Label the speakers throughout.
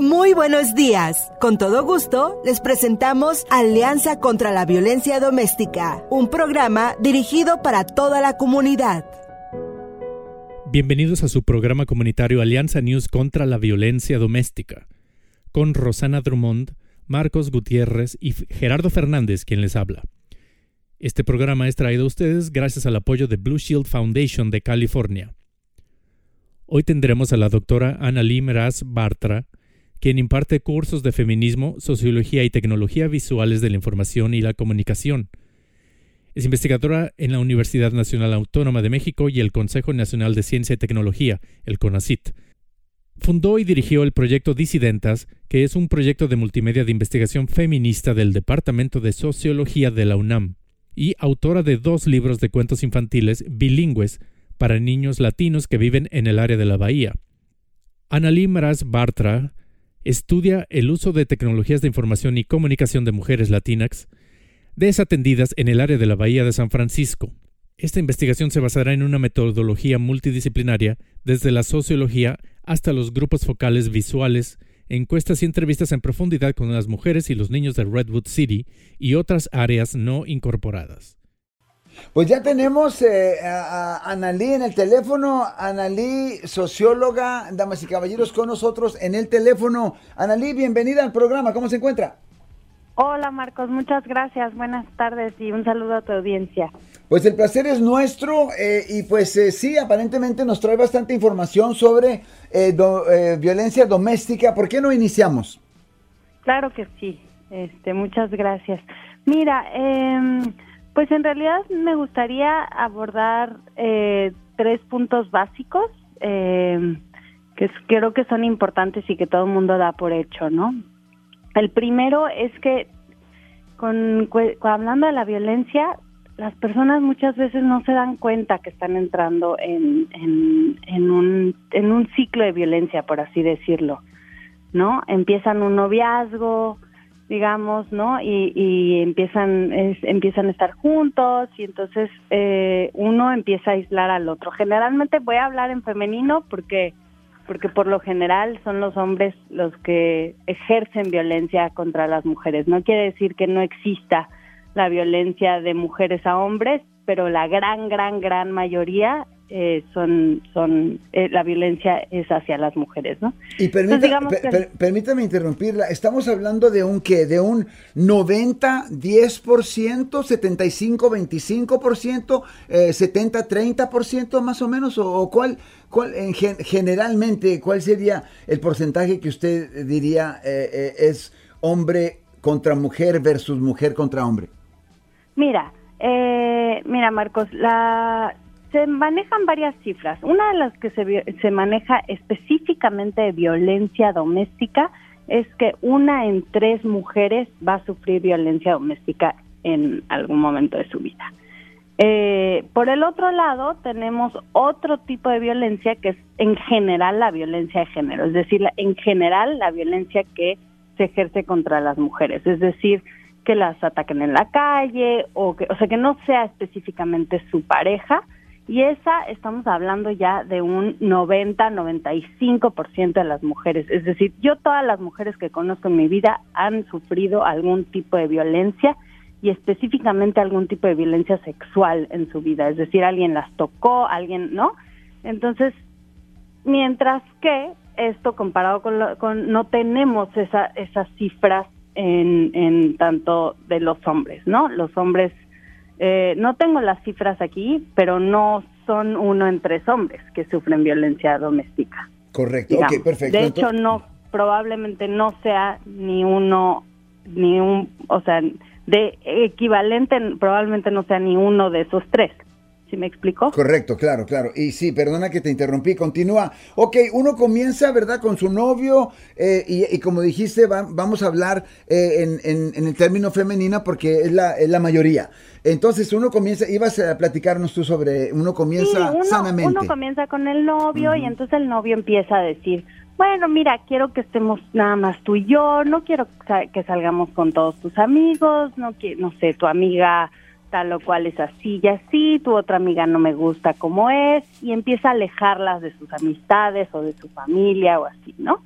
Speaker 1: Muy buenos días. Con todo gusto, les presentamos Alianza contra la Violencia Doméstica, un programa dirigido para toda la comunidad.
Speaker 2: Bienvenidos a su programa comunitario Alianza News contra la Violencia Doméstica, con Rosana Drummond, Marcos Gutiérrez y Gerardo Fernández quien les habla. Este programa es traído a ustedes gracias al apoyo de Blue Shield Foundation de California. Hoy tendremos a la doctora Lee Meraz Bartra, quien imparte cursos de feminismo, sociología y tecnología visuales de la información y la comunicación. Es investigadora en la Universidad Nacional Autónoma de México y el Consejo Nacional de Ciencia y Tecnología, el CONACIT. Fundó y dirigió el proyecto Disidentas, que es un proyecto de multimedia de investigación feminista del Departamento de Sociología de la UNAM, y autora de dos libros de cuentos infantiles bilingües para niños latinos que viven en el área de la Bahía. Annalí Maras Bartra estudia el uso de tecnologías de información y comunicación de mujeres latinas desatendidas en el área de la Bahía de San Francisco. Esta investigación se basará en una metodología multidisciplinaria desde la sociología hasta los grupos focales visuales, encuestas y entrevistas en profundidad con las mujeres y los niños de Redwood City y otras áreas no incorporadas.
Speaker 3: Pues ya tenemos eh, a, Analí en el teléfono. Analí, socióloga, damas y caballeros, con nosotros en el teléfono. Analí, bienvenida al programa. ¿Cómo se encuentra?
Speaker 4: Hola Marcos, muchas gracias. Buenas tardes y un saludo a tu audiencia.
Speaker 3: Pues el placer es nuestro eh, y pues eh, sí, aparentemente nos trae bastante información sobre violencia doméstica. ¿Por qué no iniciamos?
Speaker 4: Claro que sí. Este, muchas gracias. Mira, eh, pues en realidad me gustaría abordar eh, tres puntos básicos eh, que creo que son importantes y que todo el mundo da por hecho, ¿no? El primero es que con, hablando de la violencia, las personas muchas veces no se dan cuenta que están entrando en, en, en, un, en un ciclo de violencia, por así decirlo, ¿no? Empiezan un noviazgo, digamos, ¿no? Y, empiezan empiezan a estar juntos y entonces eh, uno empieza a aislar al otro. Generalmente voy a hablar en femenino porque porque por lo general son los hombres los que ejercen violencia contra las mujeres. No quiere decir que no exista la violencia de mujeres a hombres, pero la gran, gran, gran mayoría eh, son, son eh, la violencia es hacia las mujeres, ¿no?
Speaker 3: Y permítame interrumpirla, estamos hablando de un qué, de un 90, 10%, 75, 25%, eh, 70, 30% más o menos, o, cuál, cuál en, generalmente, cuál sería el porcentaje que usted diría eh, es hombre contra mujer versus mujer contra hombre?
Speaker 4: Mira, mira Marcos, la se manejan varias cifras. Una de las que se, se maneja específicamente de violencia doméstica es que una en tres mujeres va a sufrir violencia doméstica en algún momento de su vida. Eh, por el otro lado, tenemos otro tipo de violencia que es en general la violencia de género, es decir, en general la violencia que se ejerce contra las mujeres, es decir, que las ataquen en la calle o que, o sea, que no sea específicamente su pareja, y esa estamos hablando ya de un 90-95% de las mujeres. Es decir, yo todas las mujeres que conozco en mi vida han sufrido algún tipo de violencia y específicamente algún tipo de violencia sexual en su vida. Es decir, alguien las tocó, alguien, ¿no? Entonces, mientras que esto comparado con, con no tenemos esa, esas cifras en, en tanto de los hombres, ¿no? Los hombres eh, no tengo las cifras aquí, pero no son uno en tres hombres que sufren violencia doméstica.
Speaker 3: Correcto, ok, perfecto.
Speaker 4: De hecho, no, probablemente no sea ni uno, ni un, o sea, de equivalente, probablemente no sea ni uno de esos tres. ¿Sí me explico?
Speaker 3: Correcto, claro, claro. Y sí, perdona que te interrumpí, continúa. Ok, uno comienza, ¿verdad? Con su novio eh, y, como dijiste, vamos a hablar eh, en, en, el término femenino porque es la, es la mayoría. Entonces uno comienza, ibas a platicarnos tú sobre, uno comienza
Speaker 4: uno,
Speaker 3: sanamente.
Speaker 4: Uno comienza con el novio y entonces el novio empieza a decir, bueno, mira, quiero que estemos nada más tú y yo, no quiero que salgamos con todos tus amigos, no, no sé, tu amiga tal o cual es así y así, tu otra amiga no me gusta como es, y empieza a alejarlas de sus amistades o de su familia o así, ¿no?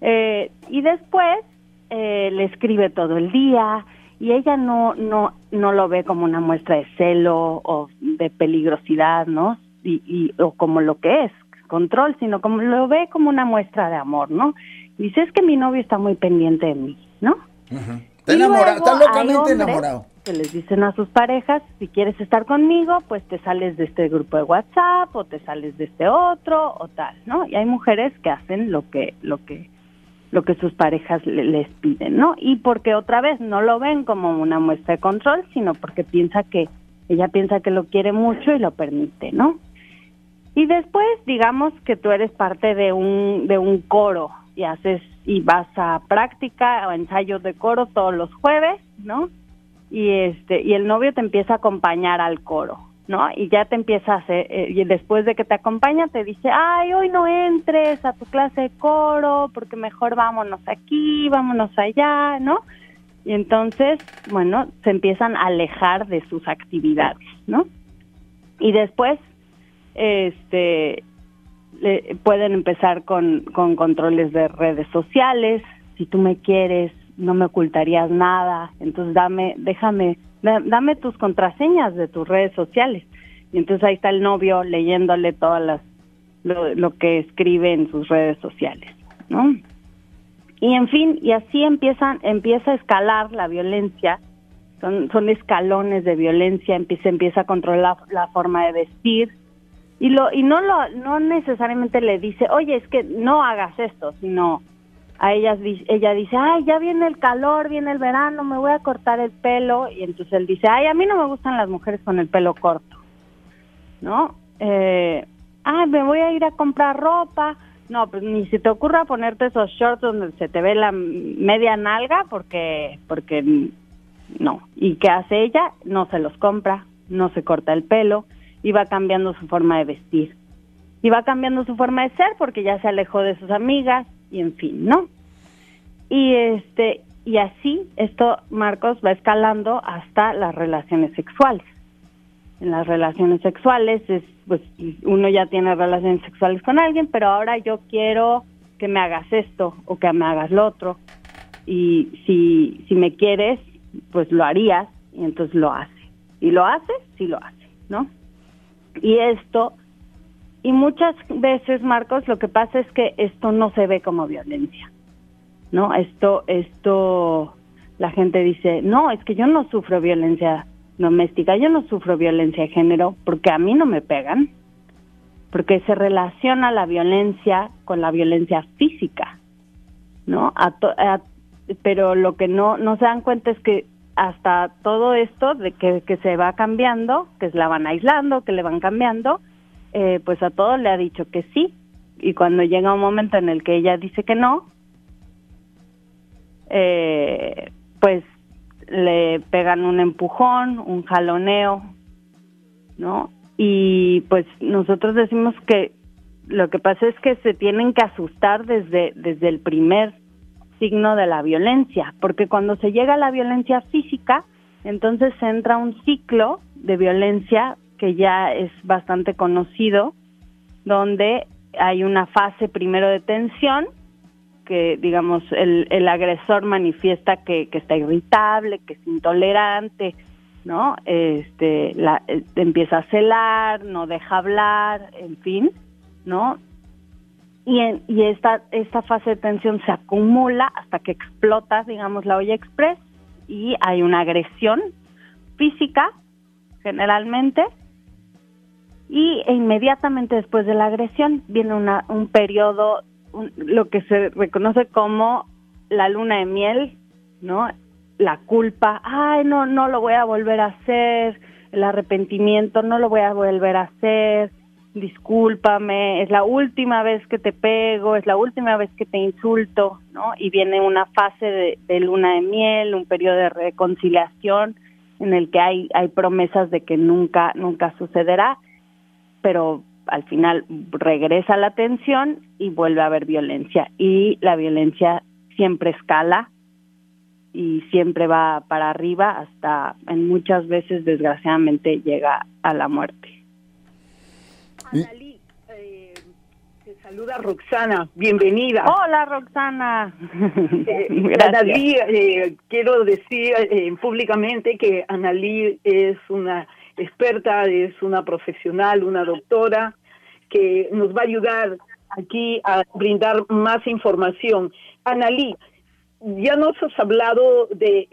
Speaker 4: Eh, y después eh, le escribe todo el día y ella no, no, no lo ve como una muestra de celo o de peligrosidad, ¿no? Y, o como lo que es, control, sino como lo ve como una muestra de amor, ¿no? Dice, es que mi novio está muy pendiente de mí, ¿no?
Speaker 3: Está enamorado, está locamente enamorado.
Speaker 4: Que les dicen a sus parejas, si quieres estar conmigo, pues te sales de este grupo de WhatsApp o te sales de este otro o tal, ¿no? Y hay mujeres que hacen lo que lo que lo que sus parejas les piden, ¿no? Y porque otra vez no lo ven como una muestra de control, sino porque piensa que ella piensa que lo quiere mucho y lo permite, ¿no? Y después, digamos que tú eres parte de un de un coro y haces y vas a práctica o ensayos de coro todos los jueves, ¿no? Y este y el novio te empieza a acompañar al coro, ¿no? Y ya te empieza a hacer, eh, y después de que te acompaña te dice, ay, hoy no entres a tu clase de coro porque mejor vámonos aquí, vámonos allá, ¿no? Y entonces, bueno, se empiezan a alejar de sus actividades, ¿no? Y después, este, pueden empezar con, con controles de redes sociales. Si tú me quieres, no me ocultarías nada. Entonces dame, déjame, dame tus contraseñas de tus redes sociales. Y entonces ahí está el novio leyéndole todas las lo, que escribe en sus redes sociales, ¿no? Y en fin, y así empiezan, empieza a escalar la violencia, son, son escalones de violencia, empieza, empieza a controlar la forma de vestir, y lo y no lo no necesariamente le dice oye es que no hagas esto sino a ella ella dice ay ya viene el calor viene el verano me voy a cortar el pelo y entonces él dice ay a mí no me gustan las mujeres con el pelo corto no eh, ay me voy a ir a comprar ropa no pues ni se te ocurra ponerte esos shorts donde se te ve la media nalga porque porque no. Y qué hace ella no se los compra no se corta el pelo y va cambiando su forma de vestir. Y va cambiando su forma de ser porque ya se alejó de sus amigas y en fin, ¿no? Y este y así esto Marcos va escalando hasta las relaciones sexuales. En las relaciones sexuales es pues uno ya tiene relaciones sexuales con alguien, pero ahora yo quiero que me hagas esto o que me hagas lo otro. Y si si me quieres, pues lo harías y entonces lo hace. Y lo hace, sí lo hace, ¿no? Y esto, y muchas veces, Marcos, lo que pasa es que esto no se ve como violencia, ¿no? Esto, esto, la gente dice, no, es que yo no sufro violencia doméstica, yo no sufro violencia de género porque a mí no me pegan, porque se relaciona la violencia con la violencia física, ¿no? pero lo que no, no se dan cuenta es que hasta todo esto de que, que se va cambiando, que la van aislando, que le van cambiando, eh, pues a todo le ha dicho que sí. Y cuando llega un momento en el que ella dice que no, eh, pues le pegan un empujón, un jaloneo, ¿no? Y pues nosotros decimos que lo que pasa es que se tienen que asustar desde, desde el primer signo de la violencia, porque cuando se llega a la violencia física, entonces entra un ciclo de violencia que ya es bastante conocido, donde hay una fase primero de tensión, que digamos el, agresor manifiesta que, que, está irritable, que es intolerante, ¿no? Este, la, eh, empieza a celar, no deja hablar, en fin, ¿no? y, en, y esta, esta fase de tensión se acumula hasta que explota, digamos, la olla express y hay una agresión física, generalmente, y inmediatamente después de la agresión viene una, un periodo, lo que se reconoce como la luna de miel, ¿no? La culpa, ay, no, no lo voy a volver a hacer, el arrepentimiento, no lo voy a volver a hacer, discúlpame, es la última vez que te pego, es la última vez que te insulto, ¿no? Y viene una fase de, luna de miel, un periodo de reconciliación en el que hay, hay promesas de que nunca, nunca sucederá, pero al final regresa la tensión y vuelve a haber violencia. Y la violencia siempre escala y siempre va para arriba hasta en muchas veces desgraciadamente llega a la muerte.
Speaker 5: Analí, eh, Saluda Roxana, bienvenida.
Speaker 4: Hola Roxana.
Speaker 5: Eh, Analí, eh, quiero decir eh, públicamente que Analí es una experta, es una profesional, una doctora que nos va a ayudar aquí a brindar más información. Analí, ya nos has hablado de,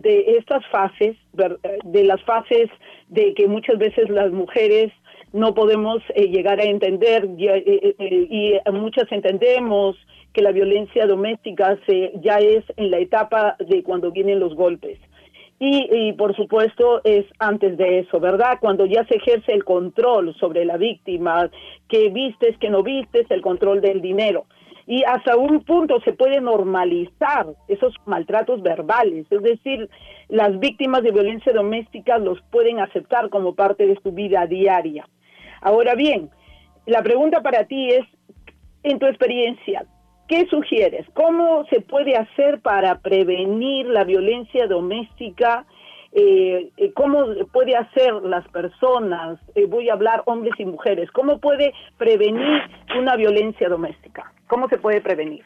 Speaker 5: de estas fases, de las fases de que muchas veces las mujeres no podemos eh, llegar a entender eh, eh, y muchas entendemos que la violencia doméstica se, ya es en la etapa de cuando vienen los golpes. Y, y, por supuesto es antes de eso, ¿verdad? Cuando ya se ejerce el control sobre la víctima, que vistes, que no vistes, el control del dinero. Y hasta un punto se puede normalizar esos maltratos verbales, es decir, las víctimas de violencia doméstica los pueden aceptar como parte de su vida diaria. Ahora bien, la pregunta para ti es, en tu experiencia, ¿qué sugieres? ¿Cómo se puede hacer para prevenir la violencia doméstica? Eh, eh, ¿Cómo puede hacer las personas, eh, voy a hablar hombres y mujeres, cómo puede prevenir una violencia doméstica? ¿Cómo se puede prevenir?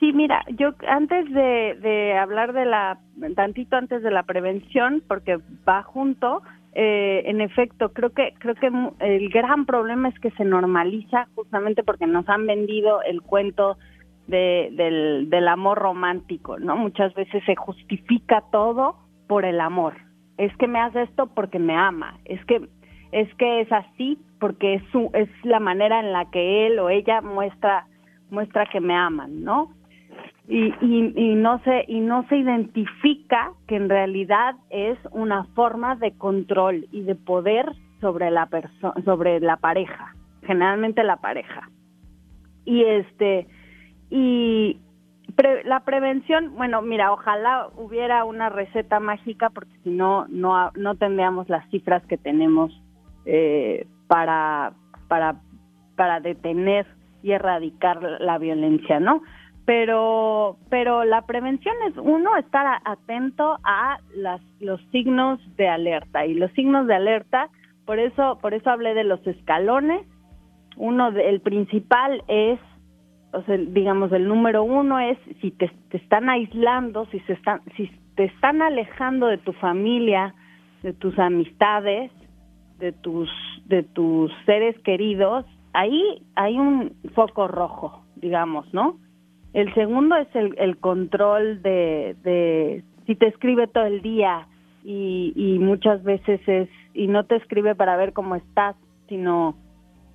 Speaker 4: Sí, mira, yo antes de, de hablar de la, tantito antes de la prevención, porque va junto, eh, en efecto, creo que creo que el gran problema es que se normaliza justamente porque nos han vendido el cuento de, del, del amor romántico, ¿no? Muchas veces se justifica todo por el amor. Es que me hace esto porque me ama. Es que es que es así porque es su, es la manera en la que él o ella muestra muestra que me aman, ¿no? Y, y, no se y no se identifica que en realidad es una forma de control y de poder sobre la persona sobre la pareja generalmente la pareja. Y este y la prevención bueno mira ojalá hubiera una receta mágica porque si no no no tendríamos las cifras que tenemos eh, para para para detener y erradicar la violencia no pero pero la prevención es uno estar atento a las, los signos de alerta. Y los signos de alerta por eso por eso hablé de los escalones. Uno de, el principal es o sea, digamos el número uno es si te, te están aislando si se están si te están alejando de tu familia de tus amistades de tus de tus seres queridos ahí hay un foco rojo digamos no el segundo es el, el control de, de si te escribe todo el día y, y muchas veces es, y no te escribe para ver cómo estás, sino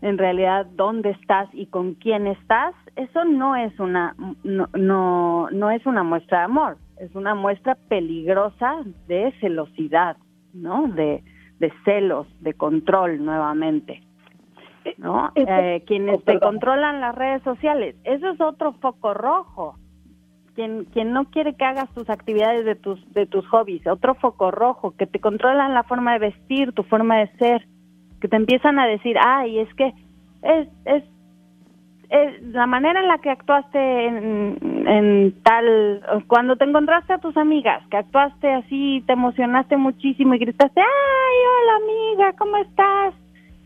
Speaker 4: en realidad dónde estás y con quién estás, eso no es una no, no, no es una muestra de amor, es una muestra peligrosa de celosidad, ¿no? De, de celos, de control nuevamente. ¿No? Eh, quienes te controlan las redes sociales, eso es otro foco rojo. Quien, quien no quiere que hagas tus actividades de tus, de tus hobbies, otro foco rojo, que te controlan la forma de vestir, tu forma de ser, que te empiezan a decir, ay, es que es, es, es la manera en la que actuaste en, en tal, cuando te encontraste a tus amigas, que actuaste así, te emocionaste muchísimo y gritaste, ay, hola amiga, ¿cómo estás?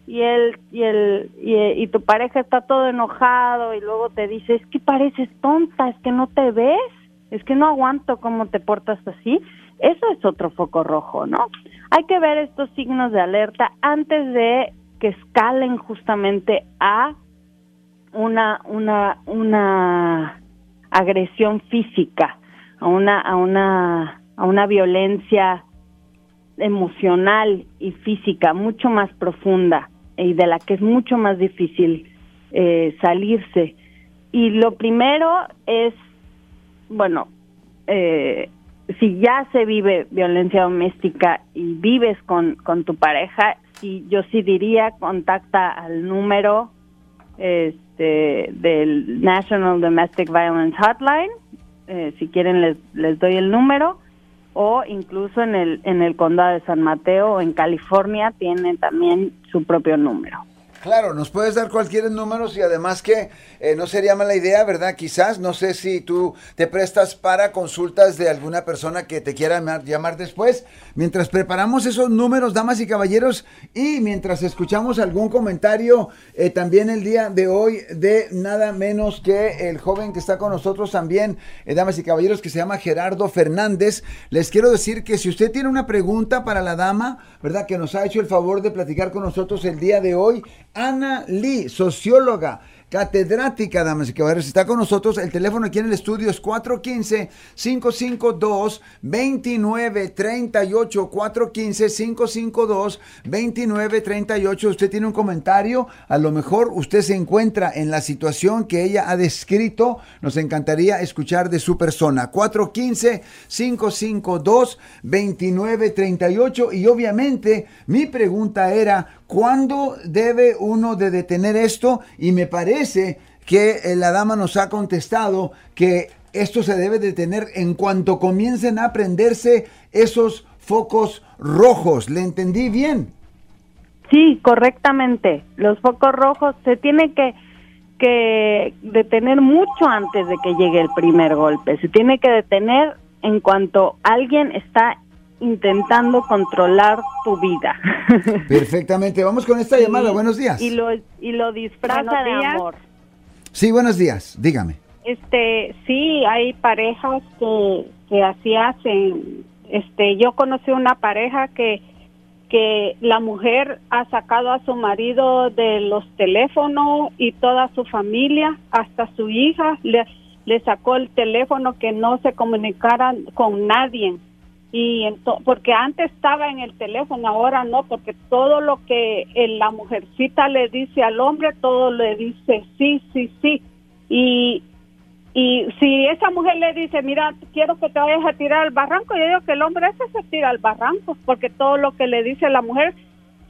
Speaker 4: Y él y el y, tu pareja está todo enojado y luego te dice es que pareces tonta es que no te ves es que no aguanto cómo te portas así eso es otro foco rojo no hay que ver estos signos de alerta antes de que escalen justamente a una una una agresión física a una a una a una violencia emocional y física mucho más profunda y de la que es mucho más difícil eh, salirse. Y lo primero es, bueno, eh, si ya se vive violencia doméstica y vives con, con tu pareja, y yo sí diría contacta al número este, del National Domestic Violence Hotline, eh, si quieren les, les doy el número, o incluso en el, en el condado de San Mateo o en California tienen también su propio número.
Speaker 3: Claro, nos puedes dar cualquier número y además que eh, no sería mala idea, ¿verdad? Quizás, no sé si tú te prestas para consultas de alguna persona que te quiera llamar, después. Mientras preparamos esos números, damas y caballeros, y mientras escuchamos algún comentario eh, también el día de hoy de nada menos que el joven que está con nosotros también, eh, damas y caballeros, que se llama Gerardo Fernández, les quiero decir que si usted tiene una pregunta para la dama, ¿verdad? Que nos ha hecho el favor de platicar con nosotros el día de hoy, Ana Lee, socióloga catedrática, damas y caballeros. Está con nosotros. El teléfono aquí en el estudio es 415-552-2938. 415-552-2938. Usted tiene un comentario. A lo mejor usted se encuentra en la situación que ella ha descrito. Nos encantaría escuchar de su persona. 415-552-2938. Y obviamente mi pregunta era, ¿cuándo debe uno de detener esto? Y me parece que eh, la dama nos ha contestado que esto se debe detener en cuanto comiencen a prenderse esos focos rojos. ¿Le entendí bien?
Speaker 4: Sí, correctamente. Los focos rojos se tiene que, que detener mucho antes de que llegue el primer golpe. Se tiene que detener en cuanto alguien está intentando controlar tu vida.
Speaker 3: Perfectamente, vamos con esta llamada, buenos días.
Speaker 4: Y lo, y lo disfraza de amor.
Speaker 3: Sí, buenos días, dígame.
Speaker 6: Este, sí, hay parejas que, que así hacen. Este, yo conocí una pareja que que la mujer ha sacado a su marido de los teléfonos y toda su familia, hasta su hija, le, le sacó el teléfono que no se comunicaran con nadie y porque antes estaba en el teléfono, ahora no, porque todo lo que la mujercita le dice al hombre, todo le dice sí, sí, sí. Y, y si esa mujer le dice, mira, quiero que te vayas a tirar al barranco, yo digo que el hombre ese se tira al barranco, porque todo lo que le dice la mujer,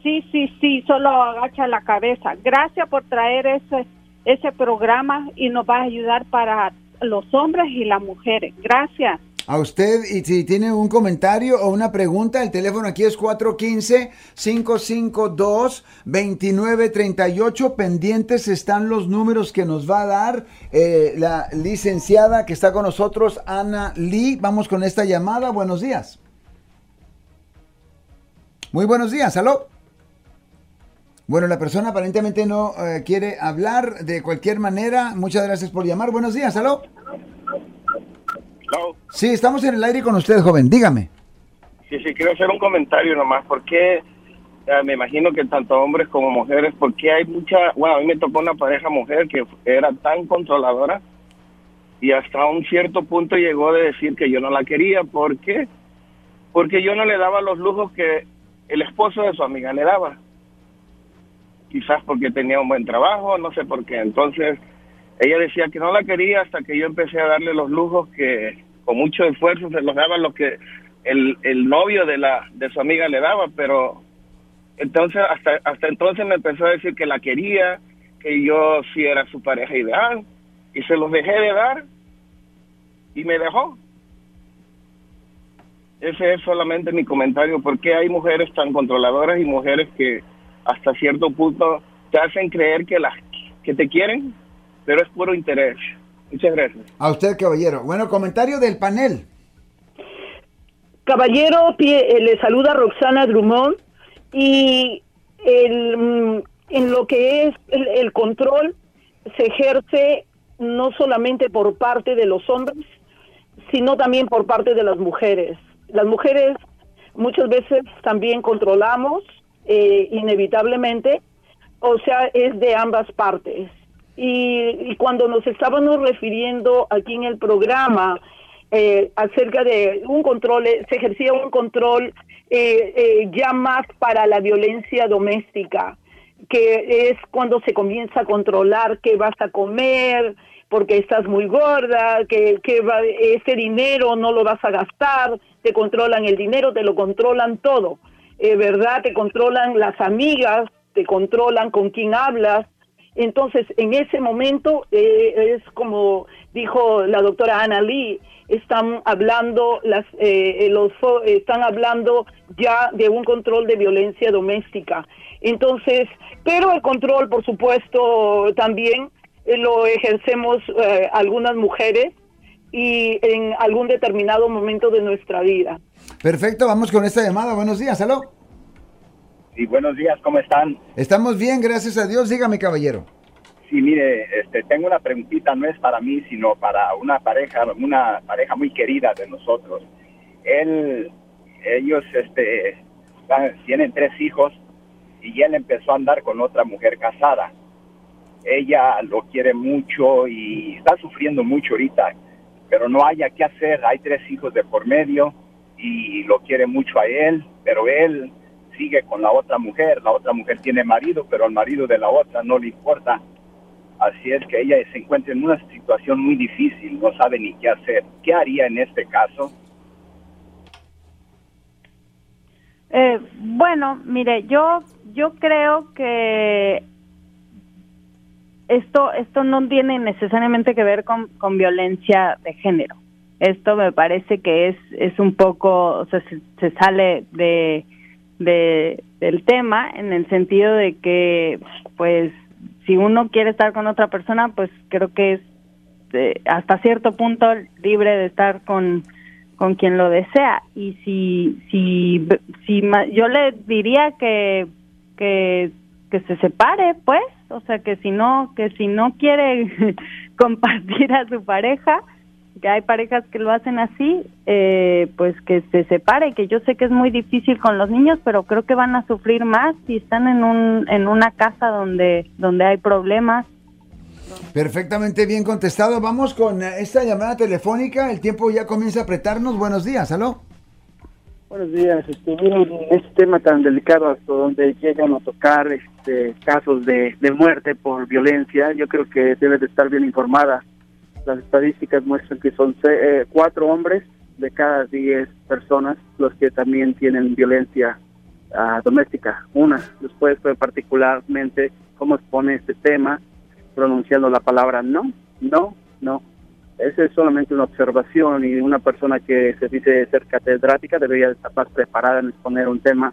Speaker 6: sí, sí, sí, solo agacha la cabeza. Gracias por traer ese, ese programa y nos va a ayudar para los hombres y las mujeres. Gracias
Speaker 3: a usted y si tiene un comentario o una pregunta, el teléfono aquí es 415-552-2938. Pendientes están los números que nos va a dar eh, la licenciada que está con nosotros, Ana Lee. Vamos con esta llamada. Buenos días. Muy buenos días, aló. Bueno, la persona aparentemente no eh, quiere hablar de cualquier manera. Muchas gracias por llamar. Buenos días, aló. Sí, estamos en el aire con usted, joven. Dígame.
Speaker 7: Sí, sí, quiero hacer un comentario nomás. ¿Por qué? me imagino que tanto hombres como mujeres, porque hay mucha, bueno, a mí me tocó una pareja mujer que era tan controladora y hasta un cierto punto llegó de decir que yo no la quería. ¿Por qué? Porque yo no le daba los lujos que el esposo de su amiga le daba. Quizás porque tenía un buen trabajo, no sé por qué. Entonces, ella decía que no la quería hasta que yo empecé a darle los lujos que con mucho esfuerzo se los daba lo que el, el novio de la de su amiga le daba, pero entonces hasta hasta entonces me empezó a decir que la quería, que yo sí era su pareja ideal y se los dejé de dar y me dejó. Ese es solamente mi comentario, porque hay mujeres tan controladoras y mujeres que hasta cierto punto te hacen creer que las que te quieren, pero es puro interés. Muchas gracias.
Speaker 3: A usted, caballero. Bueno, comentario del panel.
Speaker 5: Caballero, eh, le saluda Roxana Drummond y mm, en lo que es el, control se ejerce no solamente por parte de los hombres, sino también por parte de las mujeres. Las mujeres muchas veces también controlamos eh, inevitablemente, o sea, es de ambas partes. Y, cuando nos estábamos refiriendo aquí en el programa eh, acerca de un control, eh, se ejercía un control eh, ya más para la violencia doméstica, que es cuando se comienza a controlar qué vas a comer, porque estás muy gorda, que, que va, ese dinero no lo vas a gastar, te controlan el dinero, te lo controlan todo, ¿verdad? Te controlan las amigas, te controlan con quién hablas, Entonces, en ese momento, eh, es como dijo la doctora Ana Lee, están hablando las eh, los están hablando ya de un control de violencia doméstica. Entonces pero el control por supuesto también eh, lo ejercemos eh, algunas mujeres y en algún determinado momento de nuestra vida.
Speaker 3: Perfecto vamos con esta llamada. Buenos días aló
Speaker 8: sí buenos días cómo están
Speaker 3: estamos bien gracias a Dios dígame caballero
Speaker 8: Sí, mire, este, tengo una preguntita, no es para mí, sino para una pareja, una pareja muy querida de nosotros. Él, ellos, este, tienen tres hijos y él empezó a andar con otra mujer casada. Ella lo quiere mucho y está sufriendo mucho ahorita, pero no haya qué hacer. Hay tres hijos de por medio y lo quiere mucho a él, pero él sigue con la otra mujer. La otra mujer tiene marido, pero al marido de la otra no le importa Así es que ella se encuentra en una situación muy difícil, no sabe ni qué hacer. ¿Qué haría en este caso?
Speaker 4: Eh, bueno, mire, yo yo creo que esto esto no tiene necesariamente que ver con, con violencia de género. Esto me parece que es es un poco, o sea, se, sale de, de del tema en el sentido de que, pues si uno quiere estar con otra persona, pues creo que es eh, hasta cierto punto libre de estar con, con quien lo desea. Y si, si, si yo le diría que, que, que se separe, pues, o sea, que si no, que si no quiere compartir a su pareja, que hay parejas que lo hacen así, eh, pues que se separe, que yo sé que es muy difícil con los niños, pero creo que van a sufrir más si están en un en una casa donde donde hay problemas.
Speaker 3: Perfectamente bien contestado. Vamos con esta llamada telefónica. El tiempo ya comienza a apretarnos. Buenos días, ¿aló?
Speaker 9: Buenos días. Este, este tema tan delicado hasta donde llegan a tocar este, casos de, de muerte por violencia, yo creo que debe de estar bien informada las estadísticas muestran que son eh, cuatro hombres de cada diez personas los que también tienen violencia ah, doméstica. Una, después fue particularmente cómo expone este tema, pronunciando la palabra no, no, no. Esa es solamente una observación y una persona que se dice ser catedrática debería estar preparada en exponer un tema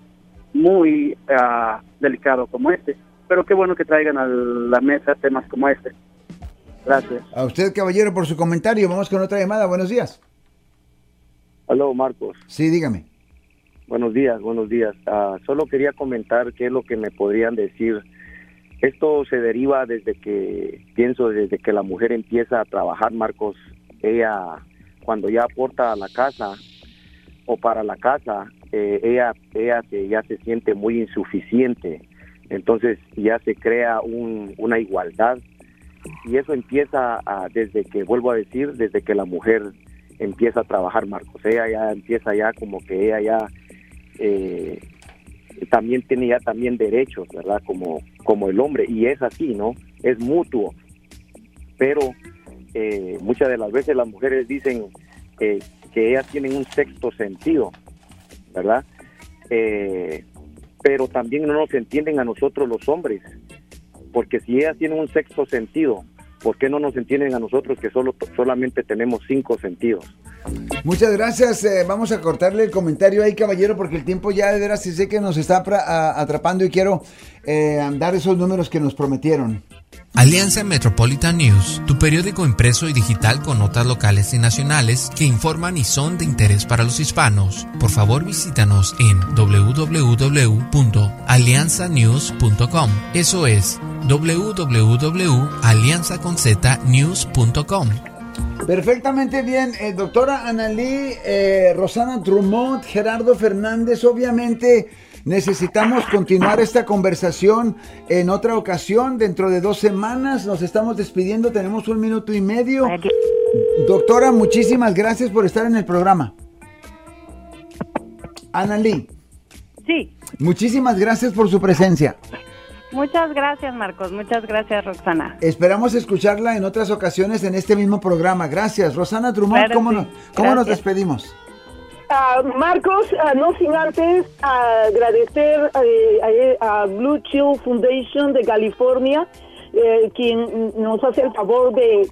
Speaker 9: muy ah, delicado como este. Pero qué bueno que traigan a la mesa temas como este. Gracias.
Speaker 3: A usted, caballero, por su comentario. Vamos con otra llamada. Buenos días.
Speaker 10: Aló, Marcos.
Speaker 3: Sí, dígame.
Speaker 10: Buenos días, buenos días. Ah, solo quería comentar qué es lo que me podrían decir. Esto se deriva desde que, pienso, desde que la mujer empieza a trabajar, Marcos. Ella, cuando ya aporta a la casa o para la casa, eh, ella, ella ya se siente muy insuficiente. Entonces ya se crea una igualdad y eso empieza desde que, vuelvo a decir, desde que la mujer empieza a trabajar, Marcos. Ella ya empieza ya como que ella ya eh, también tiene ya también derechos, ¿verdad? Como, como el hombre. Y es así, ¿no? Es mutuo. Pero eh, muchas de las veces las mujeres dicen que ellas tienen un sexto sentido, ¿verdad? Eh, pero también no nos entienden a nosotros los hombres porque si ellas tienen un sexto sentido, ¿por qué no nos entienden a nosotros que solo, solamente tenemos cinco sentidos?
Speaker 3: Muchas gracias. Eh, vamos a cortarle el comentario ahí, caballero, porque el tiempo ya de veras sí sé que nos está atrapando y quiero eh, dar esos números que nos prometieron.
Speaker 11: Alianza Metropolitan News, tu periódico impreso y digital con notas locales y nacionales que informan y son de interés para los hispanos. Por favor, visítanos en www.alianzanews.com. Eso es www.alianzaconznews.com.
Speaker 3: Perfectamente bien, eh, doctora Analí, eh, Rosana Drummond, Gerardo Fernández, obviamente necesitamos continuar esta conversación en otra ocasión, dentro de dos semanas, nos estamos despidiendo, tenemos un minuto y medio. Doctora, muchísimas gracias por estar en el programa. Analí.
Speaker 4: Sí.
Speaker 3: Muchísimas gracias por su presencia.
Speaker 4: Muchas gracias, Marcos. Muchas gracias, Roxana.
Speaker 3: Esperamos escucharla en otras ocasiones en este mismo programa. Gracias. Rosana Drummond, ¿cómo, nos, despedimos?
Speaker 5: Ah, Marcos, no sin antes agradecer eh, a, Blue Chill Foundation de California eh, quien nos hace el favor de,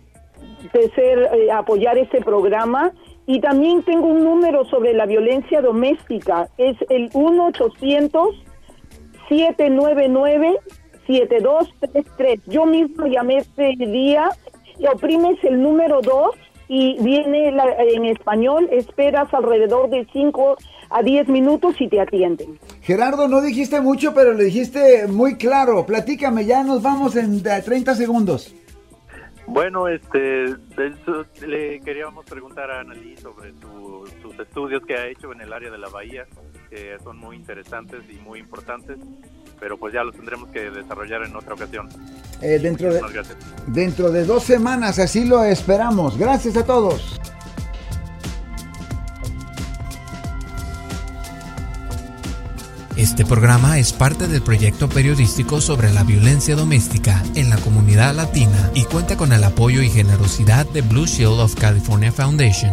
Speaker 5: de ser, eh, apoyar este programa. Y también tengo un número sobre la violencia doméstica, es el 1-800-799-7233. Yo mismo llamé este día oprimes el número 2 y viene en español, esperas alrededor de 5 a 10 minutos y te atienden.
Speaker 3: Gerardo, no dijiste mucho, pero le dijiste muy claro. Platícame, ya nos vamos en 30 segundos.
Speaker 12: Bueno, este, le queríamos preguntar a Annalí sobre sus estudios que ha hecho en el área de la bahía, que son muy interesantes y muy importantes, pero pues ya los tendremos que desarrollar en otra ocasión.
Speaker 3: Eh, dentro, de, dentro de dos semanas, así lo esperamos. Gracias a todos.
Speaker 11: Este programa es parte del proyecto periodístico sobre la violencia doméstica en la comunidad latina y cuenta con el apoyo y generosidad de Blue Shield of California Foundation.